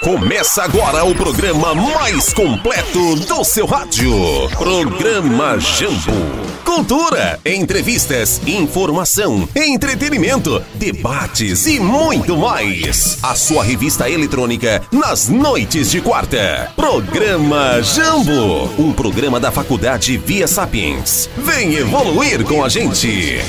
Começa agora o programa mais completo do seu rádio. Programa Jambo. Cultura, entrevistas, informação, entretenimento, debates e muito mais. A sua revista eletrônica nas noites de quarta. Programa Jambo. Um programa da Faculdade Via Sapiens. Vem evoluir com a gente.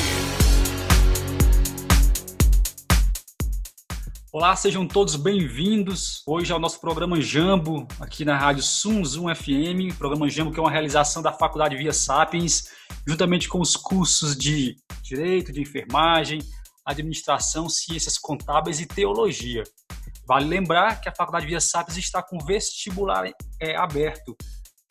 Olá, sejam todos bem-vindos. Hoje é o nosso programa Jambo, aqui na rádio Sum Zoom FM. Programa Jambo que é uma realização da Faculdade Via Sapiens, juntamente com os cursos de Direito, de Enfermagem, Administração, Ciências Contábeis e Teologia. Vale lembrar que a Faculdade Via Sapiens está com vestibular é, aberto.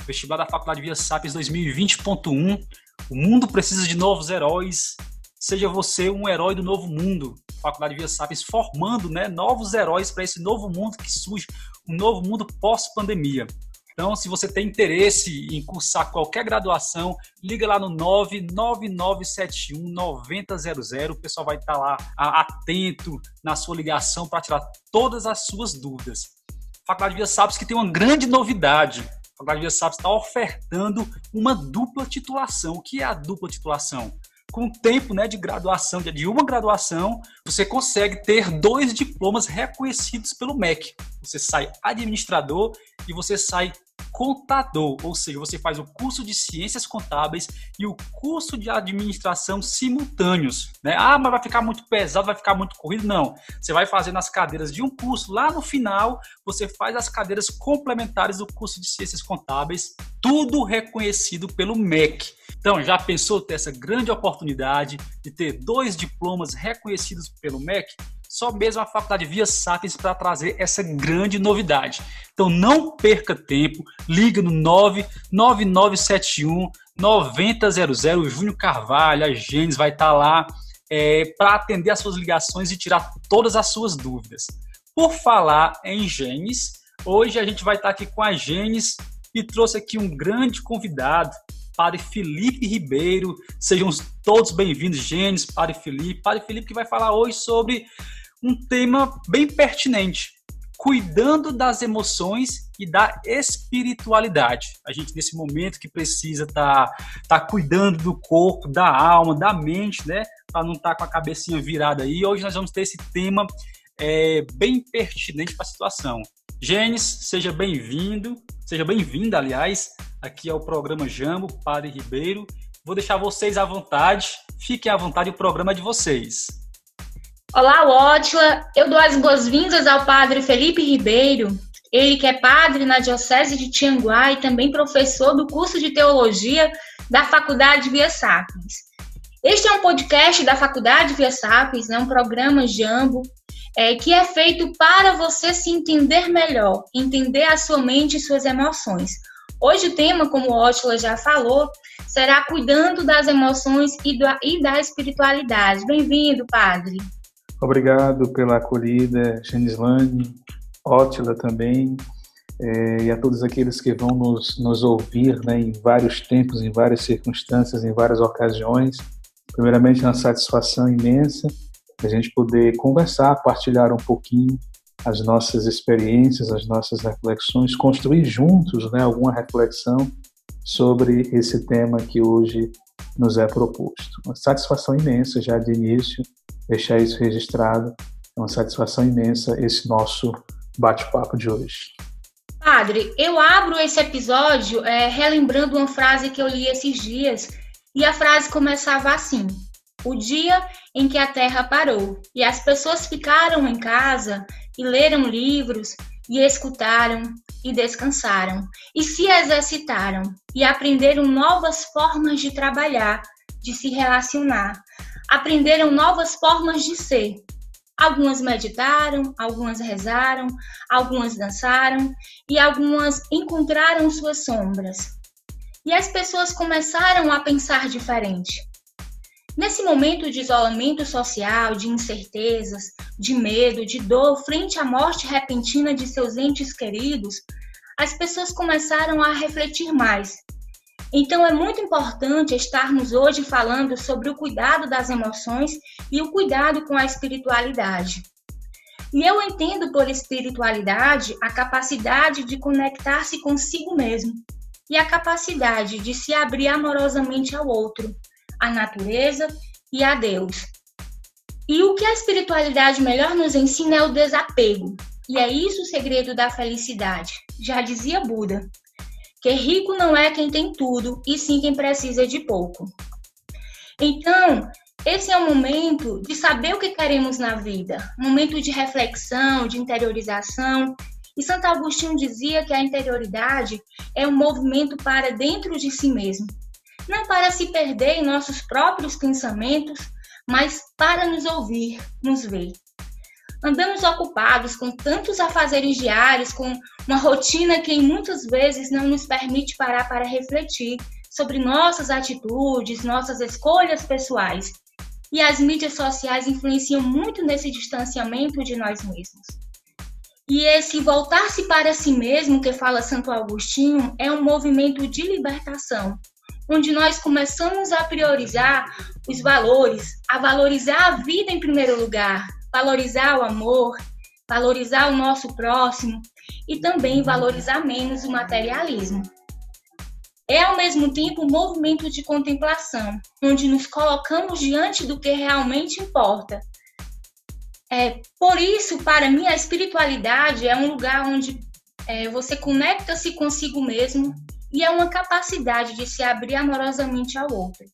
Vestibular da Faculdade Via Sapiens 2020.1. O mundo precisa de novos heróis. Seja você um herói do novo mundo. Faculdade Via Sapiens formando né, novos heróis para esse novo mundo que surge, um novo mundo pós-pandemia. Então, se você tem interesse em cursar qualquer graduação, liga lá no 99971 9000. O pessoal vai estar lá atento na sua ligação para tirar todas as suas dúvidas. A Faculdade Via Sapiens que tem uma grande novidade. A Faculdade Via Sapiens está ofertando uma dupla titulação. O que é a dupla titulação? Com o tempo né, de graduação, de uma graduação, você consegue ter dois diplomas reconhecidos pelo MEC. Você sai administrador e você sai contador, ou seja, você faz o curso de ciências contábeis e o curso de administração simultâneos. Né? Ah, mas vai ficar muito pesado, vai ficar muito corrido? Não. Você vai fazendo as cadeiras de um curso, lá no final você faz as cadeiras complementares do curso de ciências contábeis, tudo reconhecido pelo MEC. Então, já pensou ter essa grande oportunidade de ter dois diplomas reconhecidos pelo MEC? Só mesmo a Faculdade Via Sapiens para trazer essa grande novidade. Então, não perca tempo, liga no 99971 9000. O Júnior Carvalho, a Gênesis vai estar lá é, para atender as suas ligações e tirar todas as suas dúvidas. Por falar em Gênesis, hoje a gente vai estar aqui com a Gênesis e trouxe aqui um grande convidado, Padre Felipe Ribeiro. Sejam todos bem-vindos, Gênesis, Padre Felipe. Padre Felipe que vai falar hoje sobre um tema bem pertinente, cuidando das emoções e da espiritualidade. A gente nesse momento que precisa estar tá, tá cuidando do corpo, da alma, da mente, né, para não estar tá com a cabecinha virada aí. Hoje nós vamos ter esse tema é, bem pertinente para a situação. Gênesis, seja bem-vindo, seja bem-vinda, aliás, Aqui é o programa Jambo, Padre Ribeiro. Vou deixar vocês à vontade. Fiquem à vontade, o programa é de vocês. Olá, Ótila. Eu dou as boas-vindas ao Padre Felipe Ribeiro. Ele que é padre na Diocese de Tianguá e também professor do curso de Teologia da Faculdade Via Sapiens. Este é um podcast da Faculdade Via Sapiens, é um programa Jambo, é, que é feito para você se entender melhor, entender a sua mente e suas emoções. Hoje o tema, como Ótila já falou, será cuidando das emoções e, do, e da espiritualidade. Bem-vindo, padre. Obrigado pela acolhida, Genislane, Ótila também, é, e a todos aqueles que vão nos, nos ouvir né, em vários tempos, em várias circunstâncias, em várias ocasiões. Primeiramente, uma satisfação imensa a gente poder conversar, partilhar um pouquinho as nossas experiências, as nossas reflexões, construir juntos né, alguma reflexão sobre esse tema que hoje nos é proposto. Uma satisfação imensa já de início deixar isso registrado. É uma satisfação imensa esse nosso bate-papo de hoje. Padre, eu abro esse episódio é, relembrando uma frase que eu li esses dias e a frase começava assim: O dia em que a Terra parou e as pessoas ficaram em casa e leram livros, e escutaram, e descansaram, e se exercitaram, e aprenderam novas formas de trabalhar, de se relacionar, aprenderam novas formas de ser. Algumas meditaram, algumas rezaram, algumas dançaram e algumas encontraram suas sombras. E as pessoas começaram a pensar diferente. Nesse momento de isolamento social, de incertezas, de medo, de dor frente à morte repentina de seus entes queridos, as pessoas começaram a refletir mais. Então é muito importante estarmos hoje falando sobre o cuidado das emoções e o cuidado com a espiritualidade. E eu entendo por espiritualidade a capacidade de conectar-se consigo mesmo e a capacidade de se abrir amorosamente ao outro, à natureza e a Deus. E o que a espiritualidade melhor nos ensina é o desapego. E é isso o segredo da felicidade. Já dizia Buda, que rico não é quem tem tudo, e sim quem precisa de pouco. Então, esse é o momento de saber o que queremos na vida, momento de reflexão, de interiorização. E Santo Agostinho dizia que a interioridade é um movimento para dentro de si mesmo, não para se perder em nossos próprios pensamentos, mas para nos ouvir, nos ver. Andamos ocupados com tantos afazeres diários, com uma rotina que muitas vezes não nos permite parar para refletir sobre nossas atitudes, nossas escolhas pessoais. E as mídias sociais influenciam muito nesse distanciamento de nós mesmos. E esse voltar-se para si mesmo, que fala Santo Agostinho, é um movimento de libertação, onde nós começamos a priorizar os valores, a valorizar a vida em primeiro lugar, valorizar o amor, valorizar o nosso próximo e também valorizar menos o materialismo. É ao mesmo tempo um movimento de contemplação, onde nos colocamos diante do que realmente importa. É, por isso, para mim, a espiritualidade é um lugar onde é, você conecta-se consigo mesmo e é uma capacidade de se abrir amorosamente ao outro.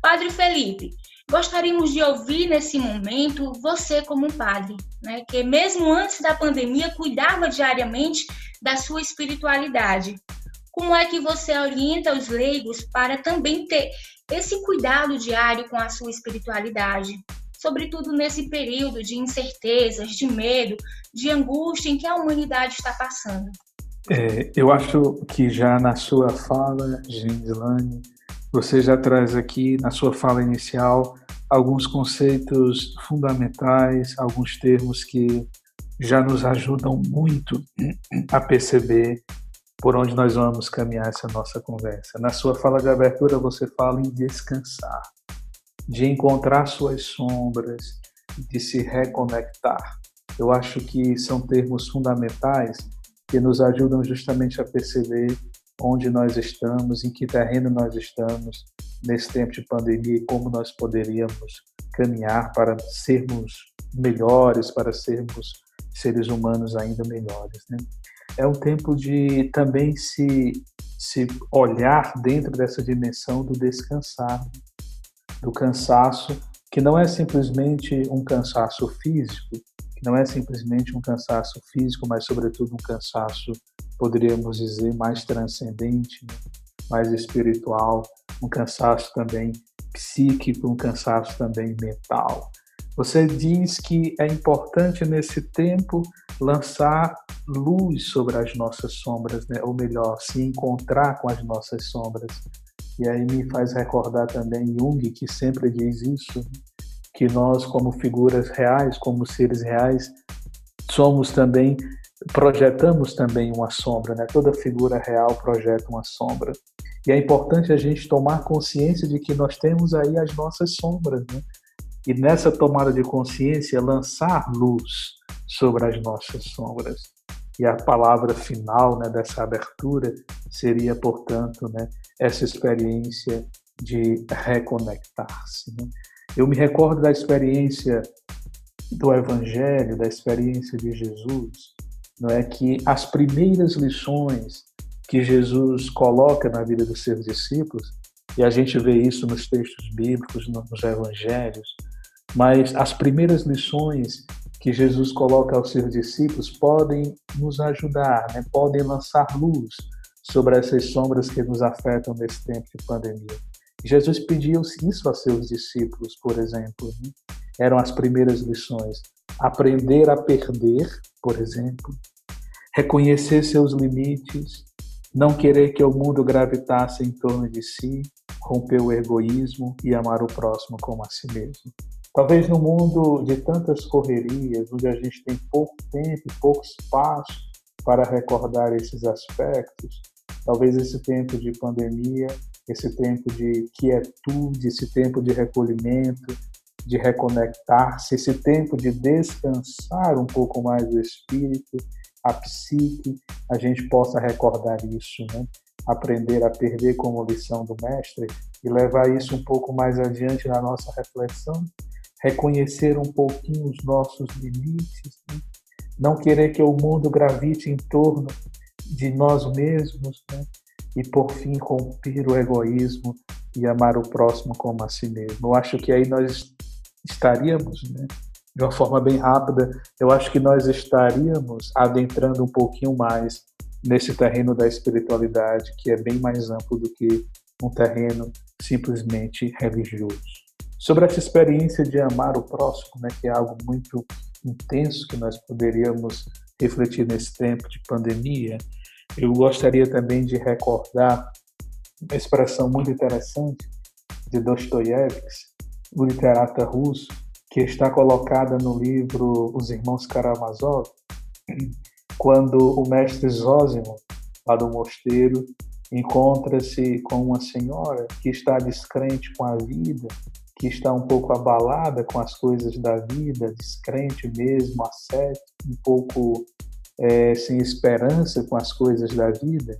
Padre Felipe, Gostaríamos de ouvir nesse momento você como padre, né, que mesmo antes da pandemia cuidava diariamente da sua espiritualidade. Como é que você orienta os leigos para também ter esse cuidado diário com a sua espiritualidade? Sobretudo nesse período de incertezas, de medo, de angústia em que a humanidade está passando. É, eu acho que já na sua fala, Gislane, você já traz aqui na sua fala inicial alguns conceitos fundamentais, alguns termos que já nos ajudam muito a perceber por onde nós vamos caminhar essa nossa conversa. Na sua fala de abertura, você fala em descansar, de encontrar suas sombras, de se reconectar. Eu acho que são termos fundamentais que nos ajudam justamente a perceber onde nós estamos, em que terreno nós estamos, nesse tempo de pandemia e como nós poderíamos caminhar para sermos melhores, para sermos seres humanos ainda melhores. Né? É um tempo de também se, se olhar dentro dessa dimensão do descansar, do cansaço, que não é simplesmente um cansaço físico, que não é simplesmente um cansaço físico, mas sobretudo um cansaço, poderíamos dizer, mais transcendente, mais espiritual, um cansaço também psíquico, um cansaço também mental. Você diz que é importante nesse tempo lançar luz sobre as nossas sombras, né? ou melhor, se encontrar com as nossas sombras. E aí me faz recordar também Jung, que sempre diz isso, que nós, como figuras reais, como seres reais, somos também, projetamos também uma sombra, né? Toda figura real projeta uma sombra. E é importante a gente tomar consciência de que nós temos aí as nossas sombras, né? E nessa tomada de consciência, lançar luz sobre as nossas sombras. E a palavra final né, dessa abertura seria, portanto, né, essa experiência de reconectar-se. Né? Eu me recordo da experiência do Evangelho, da experiência de Jesus, não é que as primeiras lições que Jesus coloca na vida dos seus discípulos, e a gente vê isso nos textos bíblicos, nos evangelhos, mas as primeiras lições que Jesus coloca aos seus discípulos podem nos ajudar, né? podem lançar luz sobre essas sombras que nos afetam nesse tempo de pandemia. Jesus pediu isso a seus discípulos, por exemplo. Né? Eram as primeiras lições. Aprender a perder, por exemplo, reconhecer seus limites, não querer que o mundo gravitasse em torno de si, romper o egoísmo e amar o próximo como a si mesmo. Talvez no mundo de tantas correrias, onde a gente tem pouco tempo, pouco espaço para recordar esses aspectos, talvez esse tempo de pandemia, esse tempo de quietude, esse tempo de recolhimento, de reconectar-se, esse tempo de descansar um pouco mais o espírito, a psique, a gente possa recordar isso, né? aprender a perder como lição do mestre e levar isso um pouco mais adiante na nossa reflexão, reconhecer um pouquinho os nossos limites, né? não querer que o mundo gravite em torno de nós mesmos, né? e por fim romper o egoísmo e amar o próximo como a si mesmo. Eu acho que aí nós estaríamos, né? de uma forma bem rápida, eu acho que nós estaríamos adentrando um pouquinho mais nesse terreno da espiritualidade, que é bem mais amplo do que um terreno simplesmente religioso. Sobre essa experiência de amar o próximo, né, que é algo muito intenso que nós poderíamos refletir nesse tempo de pandemia, eu gostaria também de recordar uma expressão muito interessante de Dostoiévski, o literata russo, que está colocada no livro Os Irmãos Karamazov, quando o mestre Zósimo, lá do mosteiro, encontra-se com uma senhora que está descrente com a vida, que está um pouco abalada com as coisas da vida, descrente mesmo, ascético, um pouco é, sem esperança com as coisas da vida.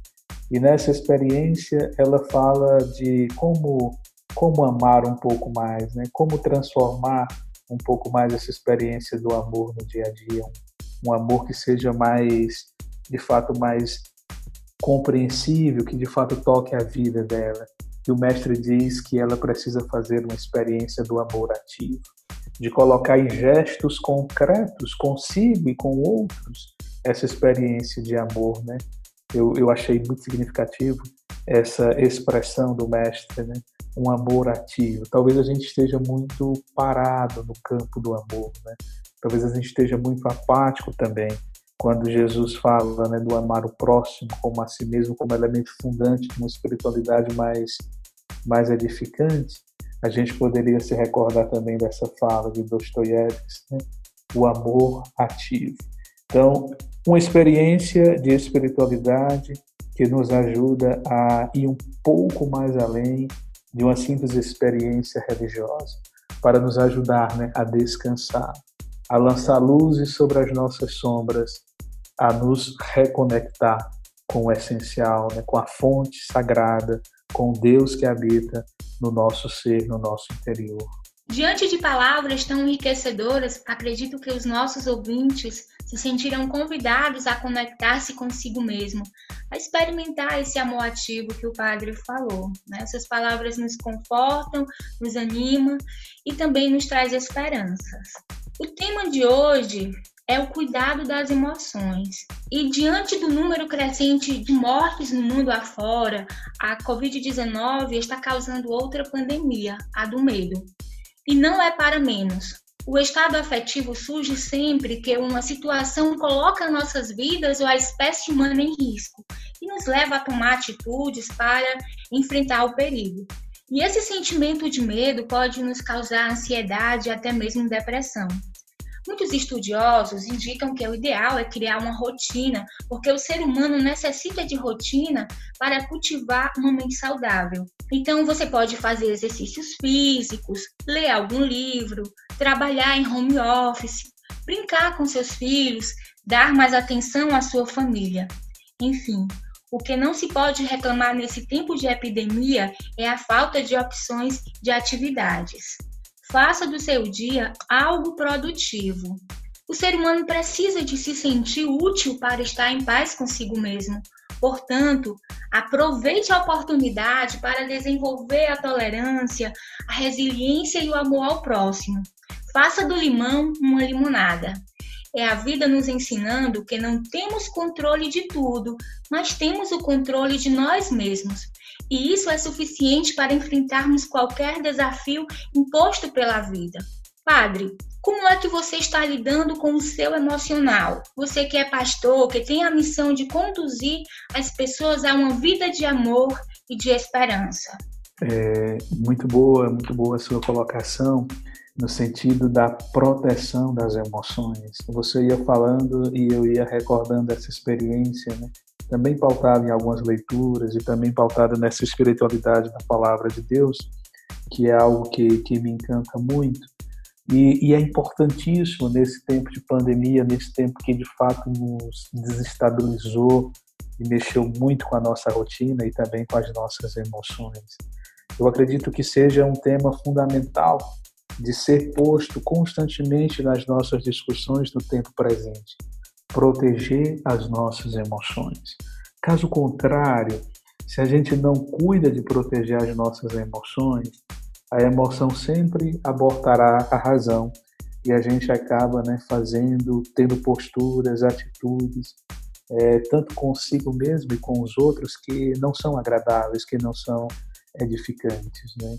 E nessa experiência ela fala de como como amar um pouco mais, né? Como transformar um pouco mais essa experiência do amor no dia a dia, um, amor que seja mais, de fato, mais compreensível, que de fato toque a vida dela. E o mestre diz que ela precisa fazer uma experiência do amor ativo, de colocar em gestos concretos consigo e com outros essa experiência de amor, né? Eu, eu achei muito significativo essa expressão do mestre, né? Um amor ativo. Talvez a gente esteja muito parado no campo do amor, né? Talvez a gente esteja muito apático também quando Jesus fala né, do amar o próximo como a si mesmo, como elemento fundante de uma espiritualidade mais, mais edificante. A gente poderia se recordar também dessa fala de Dostoiévski, né? o amor ativo. Então, uma experiência de espiritualidade que nos ajuda a ir um pouco mais além de uma simples experiência religiosa, para nos ajudar né, a descansar, a lançar luzes sobre as nossas sombras, a nos reconectar com o essencial, né, com a fonte sagrada, com Deus que habita no nosso ser, no nosso interior. Diante de palavras tão enriquecedoras, acredito que os nossos ouvintes se sentirão convidados a conectar-se consigo mesmo, a experimentar esse amor ativo que o padre falou. Né? Essas palavras nos confortam, nos animam e também nos traz esperanças. O tema de hoje é o cuidado das emoções. E diante do número crescente de mortes no mundo afora, a Covid-19 está causando outra pandemia, a do medo. E não é para menos. O estado afetivo surge sempre que uma situação coloca nossas vidas ou a espécie humana em risco e nos leva a tomar atitudes para enfrentar o perigo. E esse sentimento de medo pode nos causar ansiedade e até mesmo depressão. Muitos estudiosos indicam que o ideal é criar uma rotina, porque o ser humano necessita de rotina para cultivar uma mente saudável. Então, você pode fazer exercícios físicos, ler algum livro, trabalhar em home office, brincar com seus filhos, dar mais atenção à sua família. Enfim, o que não se pode reclamar nesse tempo de epidemia é a falta de opções de atividades. Faça do seu dia algo produtivo. O ser humano precisa de se sentir útil para estar em paz consigo mesmo. Portanto, aproveite a oportunidade para desenvolver a tolerância, a resiliência e o amor ao próximo. Faça do limão uma limonada. É a vida nos ensinando que não temos controle de tudo, mas temos o controle de nós mesmos. E isso é suficiente para enfrentarmos qualquer desafio imposto pela vida. Padre, como é que você está lidando com o seu emocional? Você que é pastor, que tem a missão de conduzir as pessoas a uma vida de amor e de esperança. É, muito boa, muito boa a sua colocação no sentido da proteção das emoções. Você ia falando e eu ia recordando essa experiência, né? também pautada em algumas leituras e também pautada nessa espiritualidade da palavra de Deus, que é algo que, que me encanta muito, E, e, é importantíssimo nesse tempo de pandemia, nesse tempo que de fato nos desestabilizou e mexeu muito com a nossa rotina e também com as nossas emoções. Eu acredito que seja um tema fundamental de ser posto constantemente nas nossas discussões do tempo presente. Proteger as nossas emoções. Caso contrário, se a gente não cuida de proteger as nossas emoções, a emoção sempre abortará a razão e a gente acaba né, fazendo, tendo posturas, atitudes, é, tanto consigo mesmo e com os outros, que não são agradáveis, que não são edificantes. Né?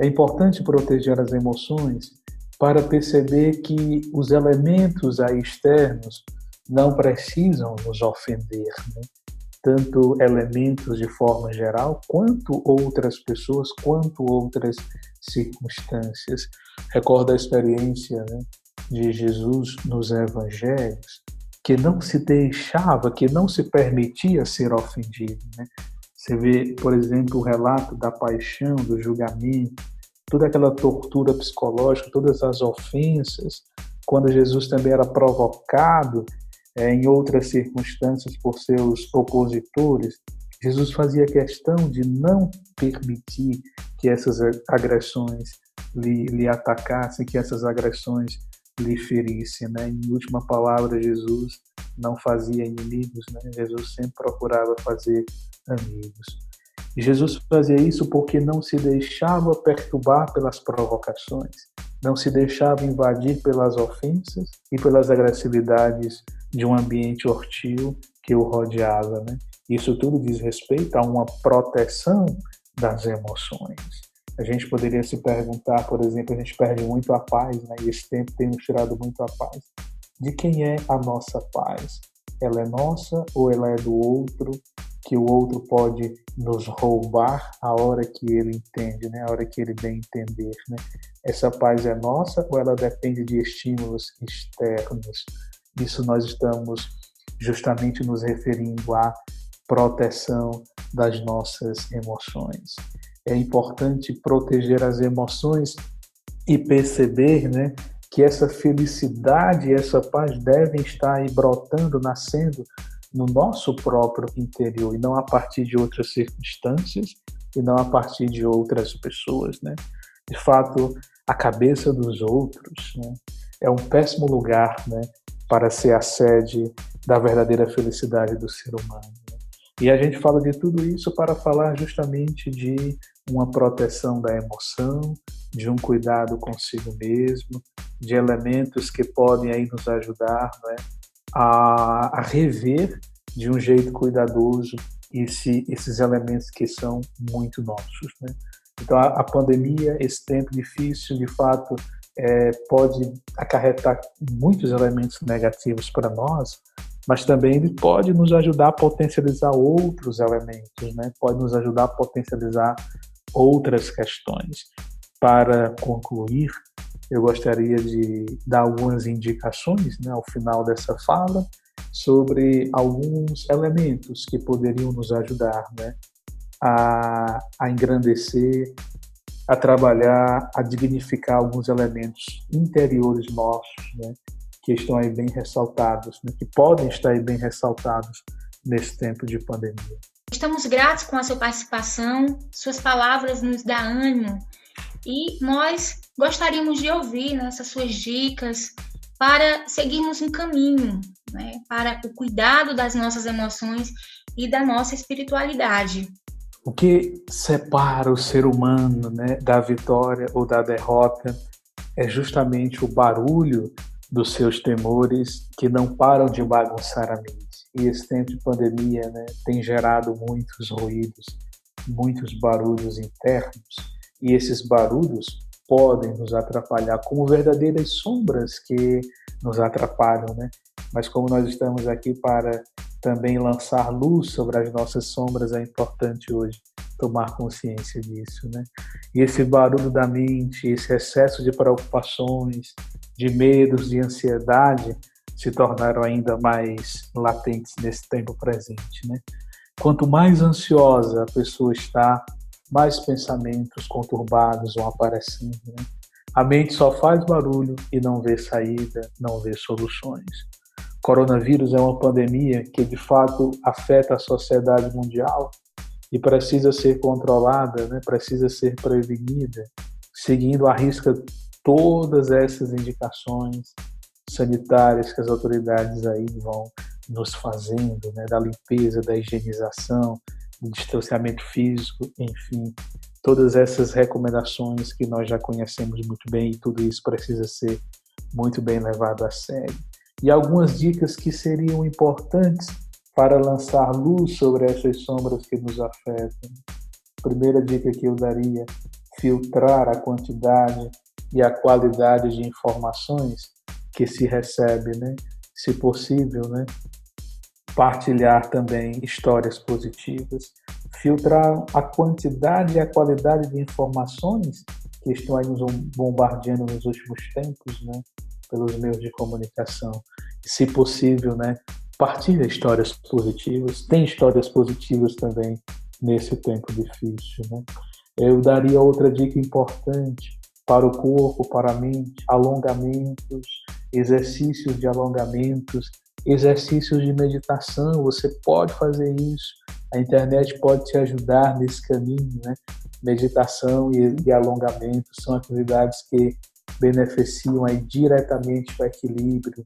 É importante proteger as emoções para perceber que os elementos aí externos não precisam nos ofender, né? tanto elementos de forma geral, quanto outras pessoas, quanto outras circunstâncias. Recordo a experiência né, de Jesus nos evangelhos, que não se deixava, que não se permitia ser ofendido. Né? Você vê, por exemplo, o relato da paixão, do julgamento, toda aquela tortura psicológica, todas as ofensas, quando Jesus também era provocado é, em outras circunstâncias por seus opositores, Jesus fazia questão de não permitir que essas agressões lhe, lhe atacassem, que essas agressões lhe ferissem. Né? Em última palavra, Jesus não fazia inimigos, né? Jesus sempre procurava fazer amigos. E Jesus fazia isso porque não se deixava perturbar pelas provocações, não se deixava invadir pelas ofensas e pelas agressividades de um ambiente hostil que o rodeava. Né? Isso tudo diz respeito a uma proteção das emoções. A gente poderia se perguntar, por exemplo, a gente perde muito a paz, né? e esse tempo tem nos tirado muito a paz. De quem é a nossa paz? Ela é nossa ou ela é do outro? Que o outro pode nos roubar a hora que ele entende, né? a hora que ele bem entender. Né? Essa paz é nossa ou ela depende de estímulos externos? Isso nós estamos justamente nos referindo à proteção das nossas emoções. É importante proteger as emoções e perceber, né, que essa felicidade, essa paz devem estar aí brotando, nascendo no nosso próprio interior e não a partir de outras circunstâncias e não a partir de outras pessoas, né? De fato, a cabeça dos outros né, é um péssimo lugar, né, para ser a sede da verdadeira felicidade do ser humano. Né? E a gente fala de tudo isso para falar justamente de uma proteção da emoção, de um cuidado consigo mesmo, de elementos que podem aí nos ajudar né, a, a, rever de um jeito cuidadoso esse, esses elementos que são muito nossos. Né? Então, a, a pandemia, esse tempo difícil, de fato, é, pode acarretar muitos elementos negativos para nós, mas também ele pode nos ajudar a potencializar outros elementos, né? pode nos ajudar a potencializar outras questões. Para concluir, eu gostaria de dar algumas indicações né, ao final dessa fala sobre alguns elementos que poderiam nos ajudar né, a, a engrandecer a trabalhar, a dignificar alguns elementos interiores nossos, né, que estão aí bem ressaltados, né, que podem estar aí bem ressaltados nesse tempo de pandemia. Estamos gratos com a sua participação, suas palavras nos dão ânimo e nós gostaríamos de ouvir né, essas suas dicas para seguirmos um caminho né, para o cuidado das nossas emoções e da nossa espiritualidade. O que separa o ser humano né, da vitória ou da derrota é justamente o barulho dos seus temores que não param de bagunçar a mente. E esse tempo de pandemia né, tem gerado muitos ruídos, muitos barulhos internos, e esses barulhos podem nos atrapalhar como verdadeiras sombras que nos atrapalham, né? Mas como nós estamos aqui para também lançar luz sobre as nossas sombras, é importante hoje tomar consciência disso, né? E esse barulho da mente, esse excesso de preocupações, de medos, de ansiedade, se tornaram ainda mais latentes nesse tempo presente, né? Quanto mais ansiosa a pessoa está, mais pensamentos conturbados vão aparecendo, né? A mente só faz barulho e não vê saída, não vê soluções. Coronavírus é uma pandemia que de fato afeta a sociedade mundial e precisa ser controlada, né? precisa ser prevenida, seguindo à risca todas essas indicações sanitárias que as autoridades aí vão nos fazendo, né? da limpeza, da higienização, distanciamento físico, enfim, todas essas recomendações que nós já conhecemos muito bem e tudo isso precisa ser muito bem levado a sério. E algumas dicas que seriam importantes para lançar luz sobre essas sombras que nos afetam. primeira dica que eu daria: filtrar a quantidade e a qualidade de informações que se recebe, né? Se possível, né? Partilhar também histórias positivas, filtrar a quantidade e a qualidade de informações que estão aí nos bombardeando nos últimos tempos, né? Pelos meios de comunicação. Se possível, né? Partilha histórias positivas. Tem histórias positivas também nesse tempo difícil, né? Eu daria outra dica importante para o corpo, para a mente, alongamentos, exercícios de alongamentos, exercícios de meditação. Você pode fazer isso. A internet pode te ajudar nesse caminho, né? Meditação e, e alongamento são atividades que beneficiam aí diretamente o equilíbrio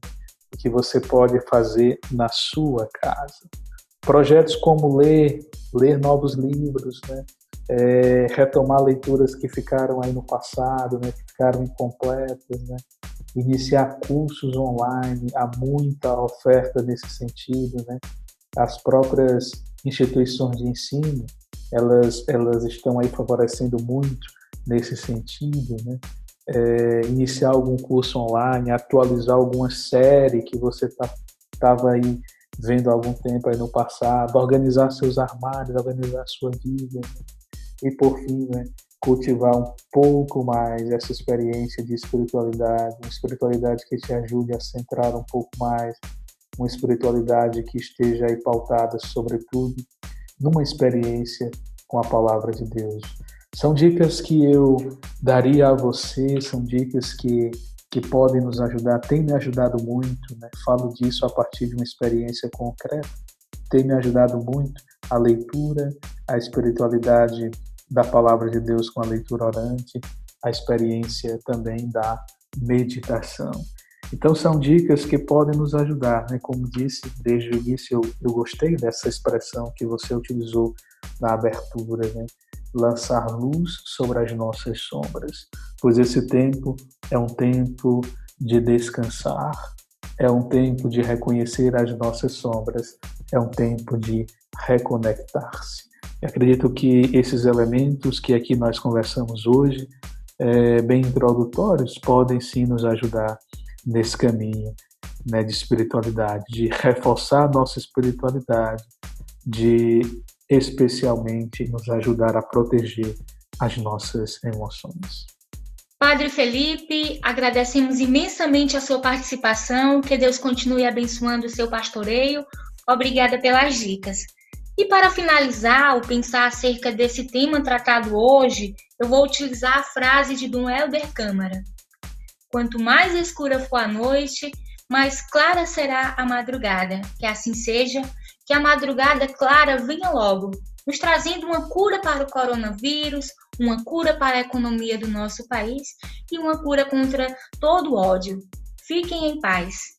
que você pode fazer na sua casa. Projetos como ler, ler novos livros, né? é, retomar leituras que ficaram aí no passado, né, que ficaram incompletas, né, iniciar cursos online, há muita oferta nesse sentido, né, as próprias instituições de ensino, elas, elas estão aí favorecendo muito nesse sentido, né, é, iniciar algum curso online, atualizar alguma série que você tá, aí vendo há algum tempo aí no passado, organizar seus armários, organizar sua vida, né? e por fim, né, cultivar um pouco mais essa experiência de espiritualidade, uma espiritualidade que te ajude a centrar um pouco mais, uma espiritualidade que esteja aí pautada, sobretudo, numa experiência com a palavra de Deus. São dicas que eu daria a você, são dicas que, que podem nos ajudar, tem me ajudado muito, né? falo disso a partir de uma experiência concreta, tem me ajudado muito a leitura, a espiritualidade da palavra de Deus com a leitura orante, a experiência também da meditação. Então são dicas que podem nos ajudar, né? Como disse desde o início, eu, eu gostei dessa expressão que você utilizou na abertura, né? Lançar luz sobre as nossas sombras, pois esse tempo é um tempo de descansar, é um tempo de reconhecer as nossas sombras, é um tempo de reconectar-se. Acredito que esses elementos que aqui nós conversamos hoje, é, bem introdutórios, podem sim nos ajudar nesse caminho né, de espiritualidade, de reforçar nossa espiritualidade, de especialmente nos ajudar a proteger as nossas emoções. Padre Felipe, agradecemos imensamente a sua participação, que Deus continue abençoando o seu pastoreio. Obrigada pelas dicas. E para finalizar, o pensar acerca desse tema tratado hoje, eu vou utilizar a frase de Dom Helder Câmara. Quanto mais escura for a noite, mais clara será a madrugada. Que assim seja, que a madrugada clara venha logo, nos trazendo uma cura para o coronavírus, uma cura para a economia do nosso país e uma cura contra todo o ódio. Fiquem em paz.